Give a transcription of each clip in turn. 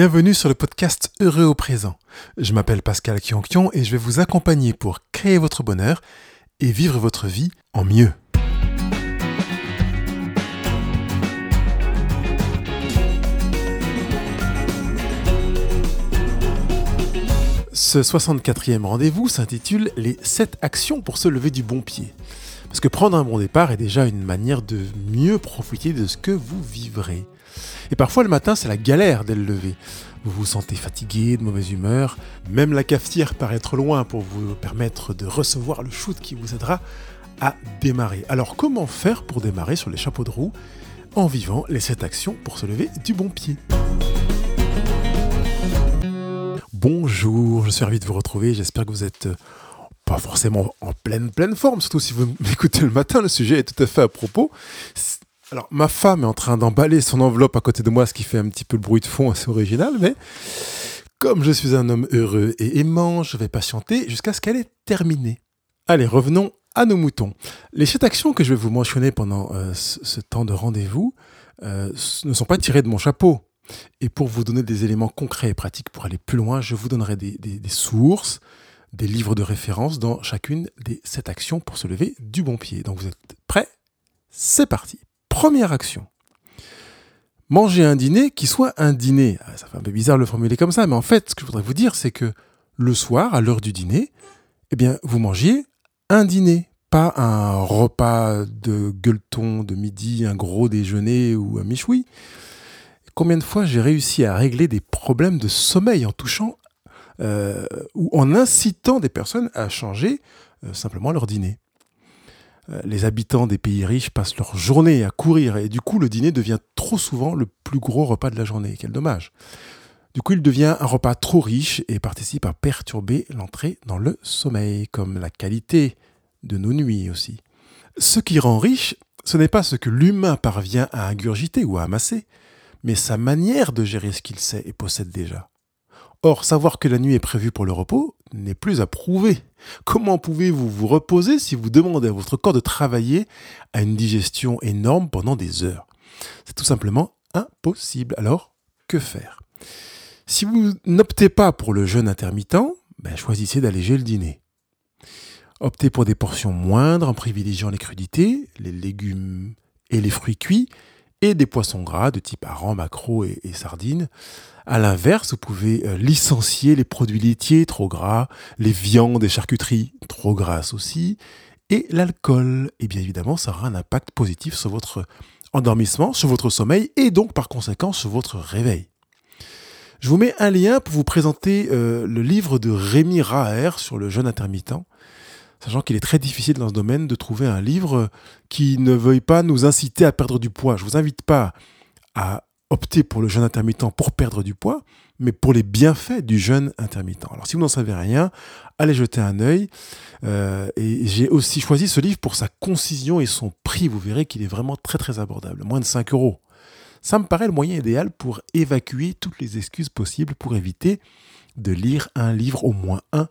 Bienvenue sur le podcast Heureux au présent. Je m'appelle Pascal Kionkion et je vais vous accompagner pour créer votre bonheur et vivre votre vie en mieux. Ce 64e rendez-vous s'intitule Les 7 actions pour se lever du bon pied. Parce que prendre un bon départ est déjà une manière de mieux profiter de ce que vous vivrez. Et parfois le matin, c'est la galère dès le lever. Vous vous sentez fatigué, de mauvaise humeur, même la cafetière paraît trop loin pour vous permettre de recevoir le shoot qui vous aidera à démarrer. Alors comment faire pour démarrer sur les chapeaux de roue en vivant les 7 actions pour se lever du bon pied? Bonjour, je suis ravi de vous retrouver, j'espère que vous êtes pas forcément en pleine pleine forme, surtout si vous m'écoutez le matin, le sujet est tout à fait à propos. Alors, ma femme est en train d'emballer son enveloppe à côté de moi, ce qui fait un petit peu le bruit de fond assez original, mais comme je suis un homme heureux et aimant, je vais patienter jusqu'à ce qu'elle ait terminé. Allez, revenons à nos moutons. Les sept actions que je vais vous mentionner pendant euh, ce, temps de rendez-vous euh, ne sont pas tirées de mon chapeau. Et pour vous donner des éléments concrets et pratiques pour aller plus loin, je vous donnerai des, des sources, des livres de référence dans chacune des sept actions pour se lever du bon pied. Donc vous êtes prêts? C'est parti Première action. Manger un dîner qui soit un dîner. Ah, ça fait un peu bizarre de le formuler comme ça, mais en fait, ce que je voudrais vous dire, c'est que le soir, à l'heure du dîner, eh bien, vous mangiez un dîner, pas un repas de gueuleton de midi, un gros déjeuner ou un michoui. Combien de fois j'ai réussi à régler des problèmes de sommeil en touchant euh, ou en incitant des personnes à changer euh, simplement leur dîner? Les habitants des pays riches passent leur journée à courir et du coup le dîner devient trop souvent le plus gros repas de la journée. Quel dommage. Du coup il devient un repas trop riche et participe à perturber l'entrée dans le sommeil, comme la qualité de nos nuits aussi. Ce qui rend riche, ce n'est pas ce que l'humain parvient à ingurgiter ou à amasser, mais sa manière de gérer ce qu'il sait et possède déjà. Or, savoir que la nuit est prévue pour le repos n'est plus à prouver. Comment pouvez-vous vous reposer si vous demandez à votre corps de travailler à une digestion énorme pendant des heures? C'est tout simplement impossible. Alors, que faire? Si vous n'optez pas pour le jeûne intermittent, ben, choisissez d'alléger le dîner. Optez pour des portions moindres en privilégiant les crudités, les légumes et les fruits cuits, et des poissons gras de type hareng, maquereau et, sardines. À l'inverse, vous pouvez euh, licencier les produits laitiers trop gras, les viandes et charcuteries trop grasses aussi, et l'alcool. Et bien évidemment, ça aura un impact positif sur votre endormissement, sur votre sommeil et donc par conséquent sur votre réveil. Je vous mets un lien pour vous présenter euh, le livre de Rémi Raher sur le jeûne intermittent sachant qu'il est très difficile dans ce domaine de trouver un livre qui ne veuille pas nous inciter à perdre du poids. Je ne vous invite pas à opter pour le jeûne intermittent pour perdre du poids, mais pour les bienfaits du jeûne intermittent. Alors si vous n'en savez rien, allez jeter un œil. Euh, et j'ai aussi choisi ce livre pour sa concision et son prix. Vous verrez qu'il est vraiment très très abordable, moins de 5 euros. Ça me paraît le moyen idéal pour évacuer toutes les excuses possibles pour éviter de lire un livre, au moins un,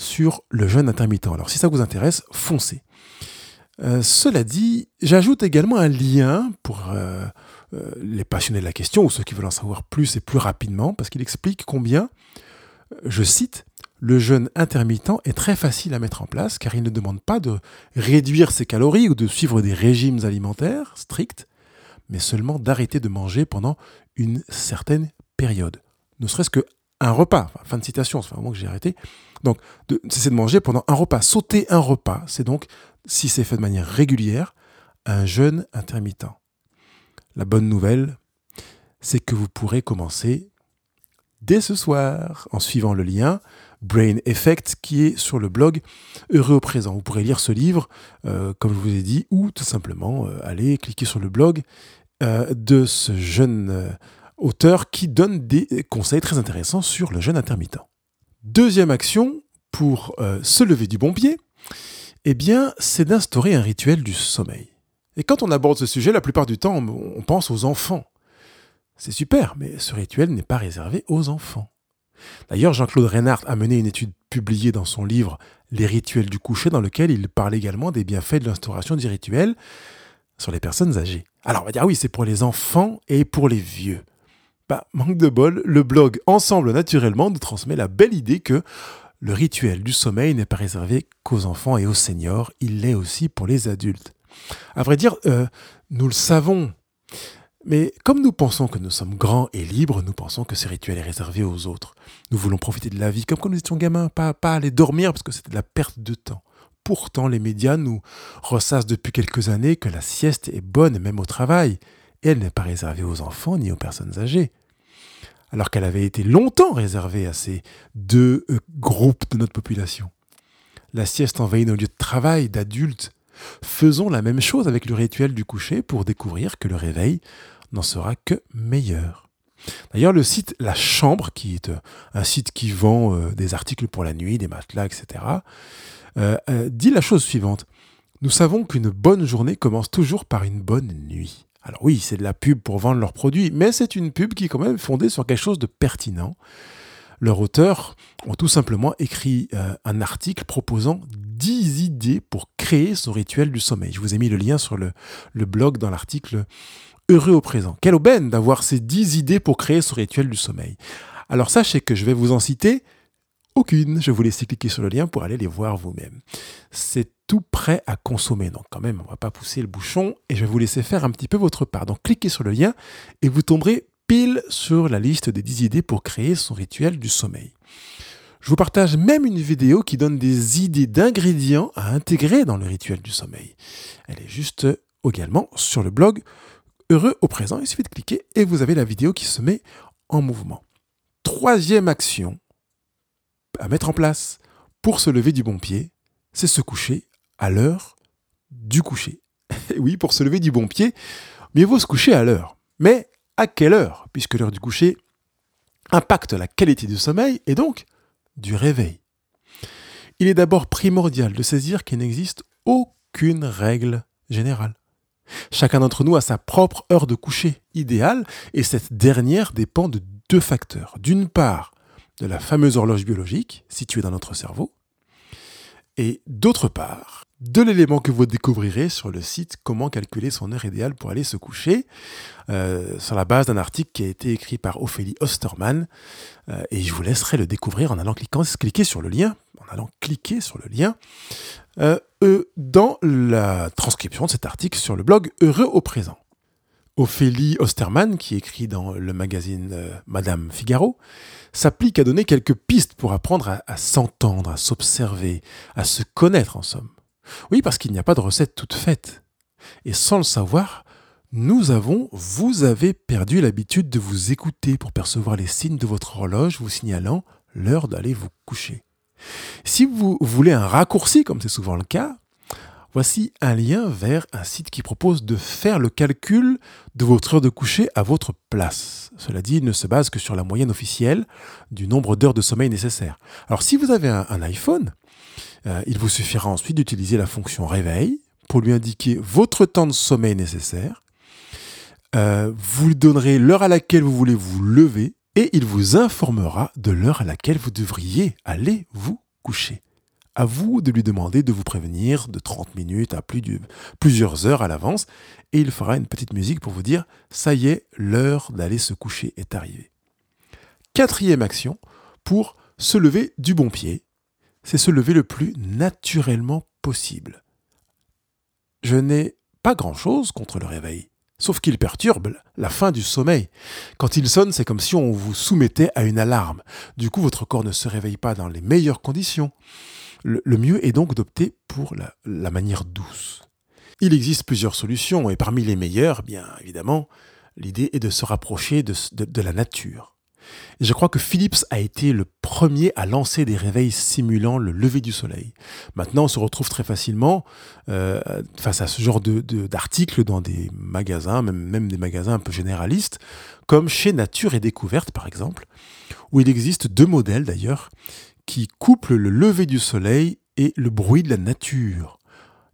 sur le jeûne intermittent. Alors si ça vous intéresse, foncez. Euh, cela dit, j'ajoute également un lien pour euh, euh, les passionnés de la question ou ceux qui veulent en savoir plus et plus rapidement, parce qu'il explique combien, je cite, le jeûne intermittent est très facile à mettre en place car il ne demande pas de réduire ses calories ou de suivre des régimes alimentaires stricts, mais seulement d'arrêter de manger pendant une certaine période. Ne serait-ce que un repas. fin de citation, c'est vraiment que j'ai arrêté. Donc, cesser de manger pendant un repas. Sauter un repas, c'est donc, si c'est fait de manière régulière, un jeûne intermittent. La bonne nouvelle, c'est que vous pourrez commencer dès ce soir en suivant le lien Brain Effect qui est sur le blog Heureux au présent. Vous pourrez lire ce livre, euh, comme je vous ai dit, ou tout simplement euh, aller cliquer sur le blog euh, de ce jeune auteur qui donne des conseils très intéressants sur le jeûne intermittent. Deuxième action pour euh, se lever du bon pied, eh bien, c'est d'instaurer un rituel du sommeil. Et quand on aborde ce sujet, la plupart du temps, on pense aux enfants. C'est super, mais ce rituel n'est pas réservé aux enfants. D'ailleurs, Jean-Claude Reinhardt a mené une étude publiée dans son livre Les rituels du coucher, dans lequel il parle également des bienfaits de l'instauration du rituel sur les personnes âgées. Alors, on va dire oui, c'est pour les enfants et pour les vieux. Bah, manque de bol, le blog Ensemble Naturellement nous transmet la belle idée que le rituel du sommeil n'est pas réservé qu'aux enfants et aux seniors, il l'est aussi pour les adultes. À vrai dire, euh, nous le savons, mais comme nous pensons que nous sommes grands et libres, nous pensons que ce rituel est réservé aux autres. Nous voulons profiter de la vie comme quand nous étions gamins, pas, pas aller dormir parce que c'était de la perte de temps. Pourtant, les médias nous ressassent depuis quelques années que la sieste est bonne même au travail, et elle n'est pas réservée aux enfants ni aux personnes âgées. Alors qu'elle avait été longtemps réservée à ces deux euh, groupes de notre population. La sieste envahit nos lieux de travail d'adultes. Faisons la même chose avec le rituel du coucher pour découvrir que le réveil n'en sera que meilleur. D'ailleurs, le site La Chambre, qui est euh, un site qui vend euh, des articles pour la nuit, des matelas, etc., dit la chose suivante. Nous savons qu'une bonne journée commence toujours par une bonne nuit. Alors oui, c'est de la pub pour vendre leurs produits, mais c'est une pub qui est quand même fondée sur quelque chose de pertinent. Leurs auteurs ont tout simplement écrit un article proposant 10 idées pour créer son rituel du sommeil. Je vous ai mis le lien sur le, le blog dans l'article heureux au présent. Quelle aubaine d'avoir ces 10 idées pour créer ce rituel du sommeil. Alors sachez que je vais vous en citer aucune. Je vous laisse cliquer sur le lien pour aller les voir vous-même. C'est tout prêt à consommer. Donc quand même, on ne va pas pousser le bouchon et je vais vous laisser faire un petit peu votre part. Donc cliquez sur le lien et vous tomberez pile sur la liste des 10 idées pour créer son rituel du sommeil. Je vous partage même une vidéo qui donne des idées d'ingrédients à intégrer dans le rituel du sommeil. Elle est juste également sur le blog heureux au présent. Il suffit de cliquer et vous avez la vidéo qui se met en mouvement. Troisième action à mettre en place pour se lever du bon pied, c'est se coucher à l'heure du coucher. oui, pour se lever du bon pied, mieux vaut se coucher à l'heure. Mais à quelle heure? Puisque l'heure du coucher impacte la qualité du sommeil et donc du réveil. Il est d'abord primordial de saisir qu'il n'existe aucune règle générale. Chacun d'entre nous a sa propre heure de coucher idéale et cette dernière dépend de deux facteurs. D'une part, de la fameuse horloge biologique située dans notre cerveau et d'autre part, de l'élément que vous découvrirez sur le site Comment calculer son heure idéale pour aller se coucher, euh, sur la base d'un article qui a été écrit par Ophélie Osterman. Euh, et je vous laisserai le découvrir en allant cliquer sur le lien, en allant cliquer sur le lien euh, dans la transcription de cet article sur le blog Heureux au présent. Ophélie Osterman, qui écrit dans le magazine Madame Figaro, s'applique à donner quelques pistes pour apprendre à s'entendre, à s'observer, à se connaître en somme. Oui, parce qu'il n'y a pas de recette toute faite. Et sans le savoir, nous avons, vous avez perdu l'habitude de vous écouter pour percevoir les signes de votre horloge vous signalant l'heure d'aller vous coucher. Si vous voulez un raccourci, comme c'est souvent le cas, voici un lien vers un site qui propose de faire le calcul de votre heure de coucher à votre place. Cela dit, il ne se base que sur la moyenne officielle du nombre d'heures de sommeil nécessaires. Alors si vous avez un, iPhone, euh, il vous suffira ensuite d'utiliser la fonction réveil pour lui indiquer votre temps de sommeil nécessaire. Euh, vous lui donnerez l'heure à laquelle vous voulez vous lever et il vous informera de l'heure à laquelle vous devriez aller vous coucher. À vous de lui demander de vous prévenir de 30 minutes à plus plusieurs heures à l'avance et il fera une petite musique pour vous dire ça y est, l'heure d'aller se coucher est arrivée. Quatrième action pour se lever du bon pied c'est se lever le plus naturellement possible. Je n'ai pas grand-chose contre le réveil, sauf qu'il perturbe la fin du sommeil. Quand il sonne, c'est comme si on vous soumettait à une alarme. Du coup, votre corps ne se réveille pas dans les meilleures conditions. Le, mieux est donc d'opter pour la, manière douce. Il existe plusieurs solutions, et parmi les meilleures, bien évidemment, l'idée est de se rapprocher de la nature je crois que Philips a été le premier à lancer des réveils simulant le lever du soleil. Maintenant, on se retrouve très facilement euh, face à ce genre d'articles dans des magasins, même, même des magasins un peu généralistes, comme chez Nature et Découverte par exemple, où il existe deux modèles d'ailleurs qui couplent le lever du soleil et le bruit de la nature.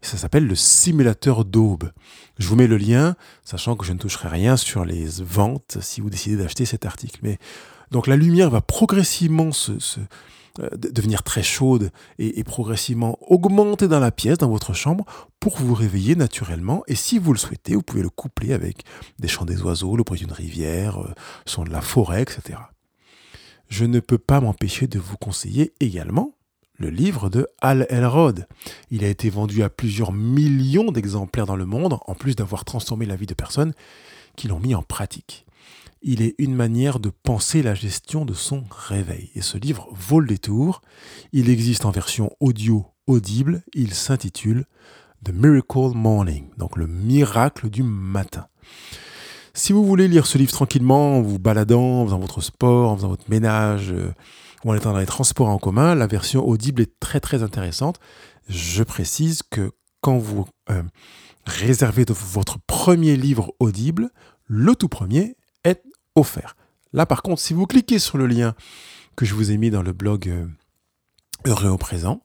Ça s'appelle le simulateur d'aube. Je vous mets le lien, sachant que je ne toucherai rien sur les ventes si vous décidez d'acheter cet article. Mais donc la lumière va progressivement se, euh, devenir très chaude et, progressivement augmenter dans la pièce, dans votre chambre, pour vous réveiller naturellement. Et si vous le souhaitez, vous pouvez le coupler avec des chants des oiseaux, le bruit d'une rivière, euh, son de la forêt, etc. Je ne peux pas m'empêcher de vous conseiller également le livre de Al Elrod. Il a été vendu à plusieurs millions d'exemplaires dans le monde, en plus d'avoir transformé la vie de personnes qui l'ont mis en pratique. Il est une manière de penser la gestion de son réveil. Et ce livre vaut le détour. Il existe en version audio audible. Il s'intitule The Miracle Morning, donc le miracle du matin. Si vous voulez lire ce livre tranquillement, en vous baladant, en faisant votre sport, en faisant votre ménage, euh, ou en étant dans les transports en commun, la version audible est très très intéressante. Je précise que quand vous euh, réservez votre premier livre audible, le tout premier est offert. Là par contre, si vous cliquez sur le lien que je vous ai mis dans le blog euh, Heureux au présent,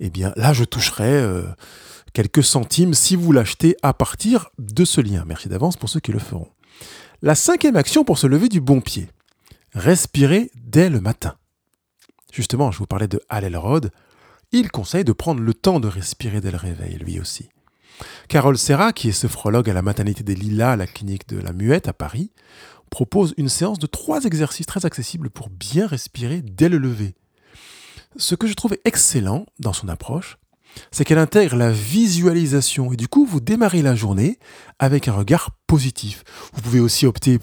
eh bien là je toucherai euh, quelques centimes si vous l'achetez à partir de ce lien. Merci d'avance pour ceux qui le feront. La cinquième action pour se lever du bon pied. Respirer dès le matin. Justement, je vous parlais de Hal Elrod. Il conseille de prendre le temps de respirer dès le réveil, lui aussi. Carole Serra, qui est sophrologue à la maternité des Lilas à la clinique de la Muette à Paris, propose une séance de trois exercices très accessibles pour bien respirer dès le lever. Ce que je trouve excellent dans son approche, c'est qu'elle intègre la visualisation et du coup vous démarrez la journée avec un regard positif. Vous pouvez aussi opter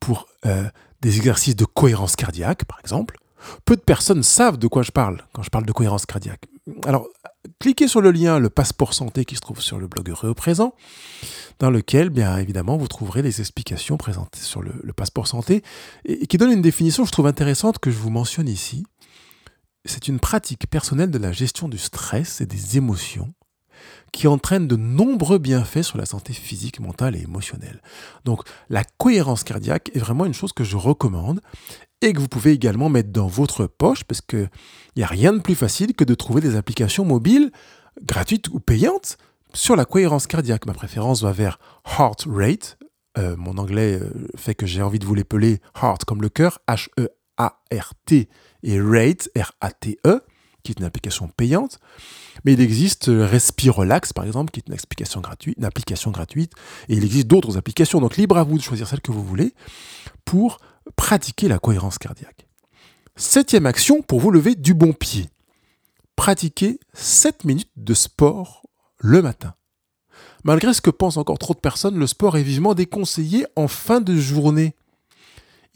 pour euh, des exercices de cohérence cardiaque, par exemple, peu de personnes savent de quoi je parle quand je parle de cohérence cardiaque. Alors, cliquez sur le lien Le Passeport Santé qui se trouve sur le blog Heureux présent, dans lequel, bien évidemment, vous trouverez les explications présentées sur le, Passeport Santé et, qui donne une définition, je trouve intéressante, que je vous mentionne ici. C'est une pratique personnelle de la gestion du stress et des émotions qui entraîne de nombreux bienfaits sur la santé physique, mentale et émotionnelle. Donc la cohérence cardiaque est vraiment une chose que je recommande et que vous pouvez également mettre dans votre poche parce qu'il n'y a rien de plus facile que de trouver des applications mobiles gratuites ou payantes sur la cohérence cardiaque. Ma préférence va vers Heart Rate. Euh, mon anglais euh, fait que j'ai envie de vous l'épeler Heart comme le cœur, H-E-A-R-T, et Rate, R-A-T-E, qui est une application payante. Mais il existe euh, Respirelax, par exemple, qui est une application gratuite, une application gratuite, et il existe d'autres applications. Donc libre à vous de choisir celle que vous voulez pour pratiquer la cohérence cardiaque. Septième action pour vous lever du bon pied. Pratiquez 7 minutes de sport le matin. Malgré ce que pensent encore trop de personnes, le sport est vivement déconseillé en fin de journée.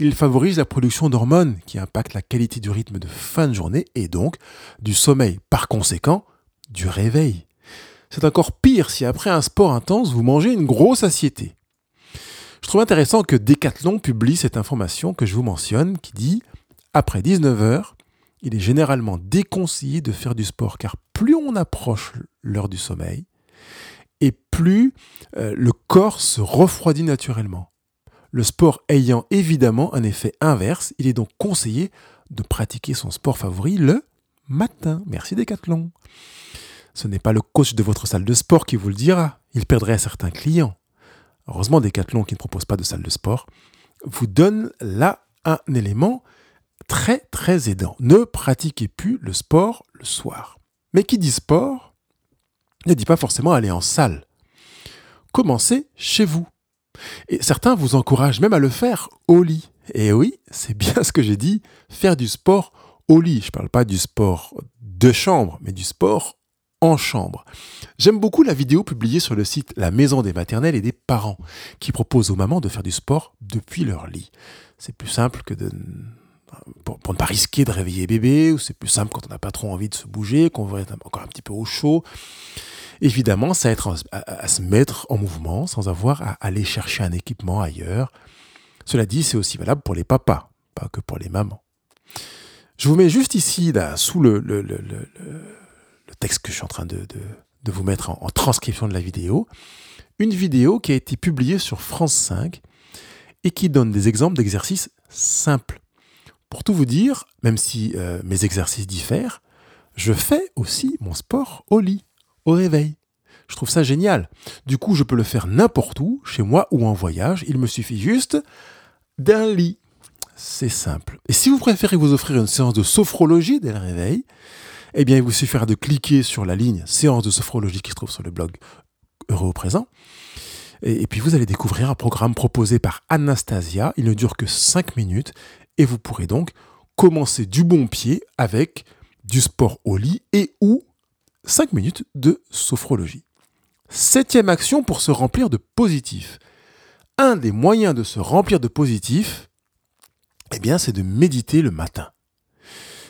Il favorise la production d'hormones qui impactent la qualité du rythme de fin de journée et donc du sommeil. Par conséquent, du réveil. C'est encore pire si après un sport intense, vous mangez une grosse assiété. Je trouve intéressant que Decathlon publie cette information que je vous mentionne qui dit après 19h, il est généralement déconseillé de faire du sport car plus on approche l'heure du sommeil et plus euh, le corps se refroidit naturellement. Le sport ayant évidemment un effet inverse, il est donc conseillé de pratiquer son sport favori le matin. Merci Decathlon. Ce n'est pas le coach de votre salle de sport qui vous le dira. Il perdrait certains clients heureusement Decathlon qui ne propose pas de salle de sport, vous donne là un élément très très aidant. Ne pratiquez plus le sport le soir. Mais qui dit sport ne dit pas forcément aller en salle. Commencez chez vous. Et certains vous encouragent même à le faire au lit. Et oui, c'est bien ce que j'ai dit, faire du sport au lit. Je ne parle pas du sport de chambre, mais du sport en chambre. J'aime beaucoup la vidéo publiée sur le site La Maison des maternelles et des parents, qui propose aux mamans de faire du sport depuis leur lit. C'est plus simple que de... Pour, ne pas risquer de réveiller bébé, ou c'est plus simple quand on n'a pas trop envie de se bouger, qu'on veut être encore un petit peu au chaud. Évidemment, ça être à, se mettre en mouvement sans avoir à aller chercher un équipement ailleurs. Cela dit, c'est aussi valable pour les papas, pas que pour les mamans. Je vous mets juste ici, sous le le texte que je suis en train de, vous mettre en, transcription de la vidéo, une vidéo qui a été publiée sur France 5 et qui donne des exemples d'exercices simples. Pour tout vous dire, même si euh, mes exercices diffèrent, je fais aussi mon sport au lit, au réveil. Je trouve ça génial. Du coup, je peux le faire n'importe où, chez moi ou en voyage. Il me suffit juste d'un lit. C'est simple. Et si vous préférez vous offrir une séance de sophrologie dès le réveil, eh bien, il vous suffira de cliquer sur la ligne séance de sophrologie qui se trouve sur le blog Heureux au présent. Et, puis vous allez découvrir un programme proposé par Anastasia. Il ne dure que 5 minutes et vous pourrez donc commencer du bon pied avec du sport au lit et ou 5 minutes de sophrologie. Septième action pour se remplir de positif. Un des moyens de se remplir de positif, eh bien, c'est de méditer le matin.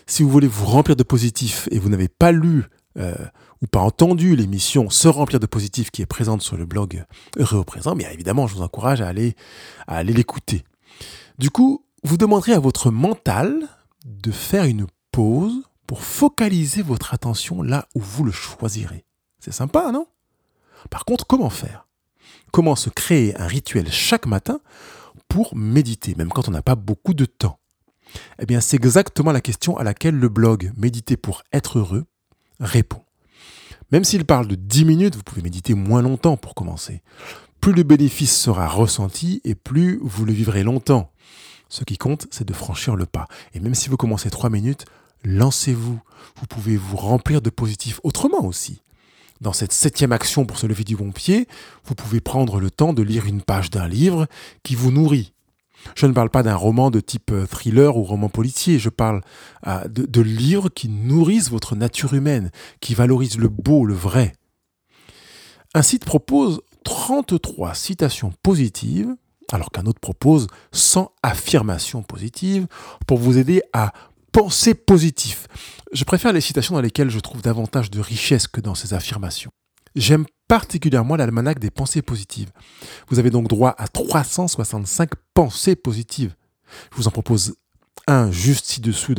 Si vous voulez vous remplir de positif et vous n'avez pas lu euh, ou pas entendu l'émission Se remplir de positif qui est présente sur le blog Heureux au présent, bien évidemment, je vous encourage à aller, à aller l'écouter. Du coup, vous demanderez à votre mental de faire une pause pour focaliser votre attention là où vous le choisirez. C'est sympa, non? Par contre, comment faire? Comment se créer un rituel chaque matin pour méditer, même quand on n'a pas beaucoup de temps? Eh bien, c'est exactement la question à laquelle le blog Méditer pour être heureux répond. Même s'il parle de 10 minutes, vous pouvez méditer moins longtemps pour commencer. Plus le bénéfice sera ressenti et plus vous le vivrez longtemps. Ce qui compte, c'est de franchir le pas. Et même si vous commencez 3 minutes, lancez-vous. Vous pouvez vous remplir de positif autrement aussi. Dans cette septième action pour se lever du bon pied, vous pouvez prendre le temps de lire une page d'un livre qui vous nourrit. Je ne parle pas d'un roman de type euh, thriller ou roman policier, je parle euh, de, de livres qui nourrissent votre nature humaine, qui valorisent le beau, le vrai. Un site propose 33 citations positives, alors qu'un autre propose 100 affirmations positives pour vous aider à penser positif. Je préfère les citations dans lesquelles je trouve davantage de richesse que dans ces affirmations. J'aime particulièrement l'almanach des pensées positives. Vous avez donc droit à 365 pensées positives. Je vous en propose un juste ci-dessous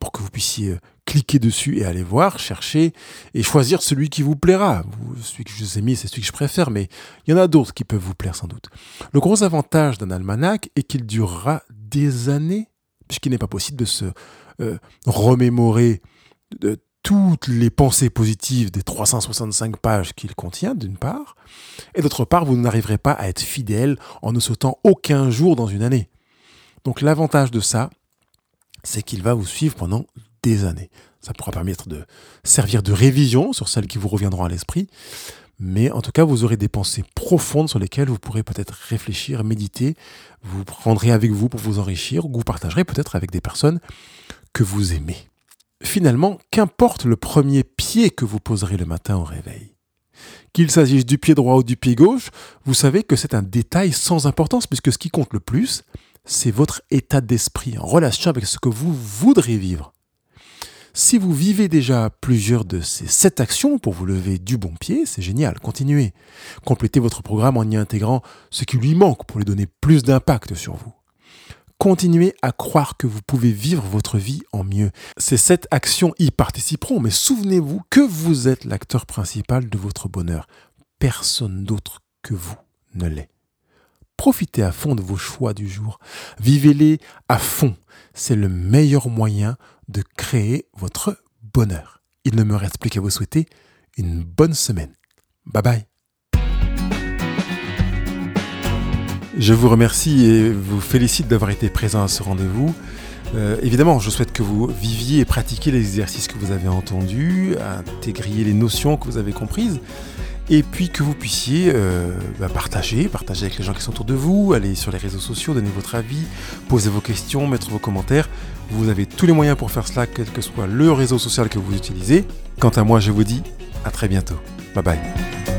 pour que vous puissiez euh, cliquer dessus et aller voir, chercher et choisir celui qui vous plaira. Celui que je vous ai mis, c'est celui que je préfère, mais il y en a d'autres qui peuvent vous plaire sans doute. Le gros avantage d'un almanach est qu'il durera des années, puisqu'il n'est pas possible de se euh, remémorer toutes les pensées positives des 365 pages qu'il contient, d'une part, et d'autre part, vous n'arriverez pas à être fidèle en ne sautant aucun jour dans une année. Donc l'avantage de ça, c'est qu'il va vous suivre pendant des années. Ça pourra permettre de servir de révision sur celles qui vous reviendront à l'esprit, mais en tout cas, vous aurez des pensées profondes sur lesquelles vous pourrez peut-être réfléchir, méditer, vous prendrez avec vous pour vous enrichir, ou vous partagerez peut-être avec des personnes que vous aimez. Finalement, qu'importe le premier pied que vous poserez le matin au réveil. Qu'il s'agisse du pied droit ou du pied gauche, vous savez que c'est un détail sans importance puisque ce qui compte le plus, c'est votre état d'esprit en relation avec ce que vous voudrez vivre. Si vous vivez déjà plusieurs de ces sept actions pour vous lever du bon pied, c'est génial, continuez. Complétez votre programme en y intégrant ce qui lui manque pour lui donner plus d'impact sur vous. Continuez à croire que vous pouvez vivre votre vie en mieux. Ces sept actions y participeront, mais souvenez-vous que vous êtes l'acteur principal de votre bonheur. Personne d'autre que vous ne l'est. Profitez à fond de vos choix du jour. Vivez-les à fond. C'est le meilleur moyen de créer votre bonheur. Il ne me reste plus qu'à vous souhaiter une bonne semaine. Bye bye. Je vous remercie et vous félicite d'avoir été présent à ce rendez-vous. Euh, évidemment, je souhaite que vous viviez et pratiquiez les exercices que vous avez entendus, intégriez les notions que vous avez comprises, et puis que vous puissiez euh, bah, partager, partager avec les gens qui sont autour de vous, aller sur les réseaux sociaux, donner votre avis, poser vos questions, mettre vos commentaires. Vous avez tous les moyens pour faire cela, quel que soit le réseau social que vous utilisez. Quant à moi, je vous dis à très bientôt. Bye bye.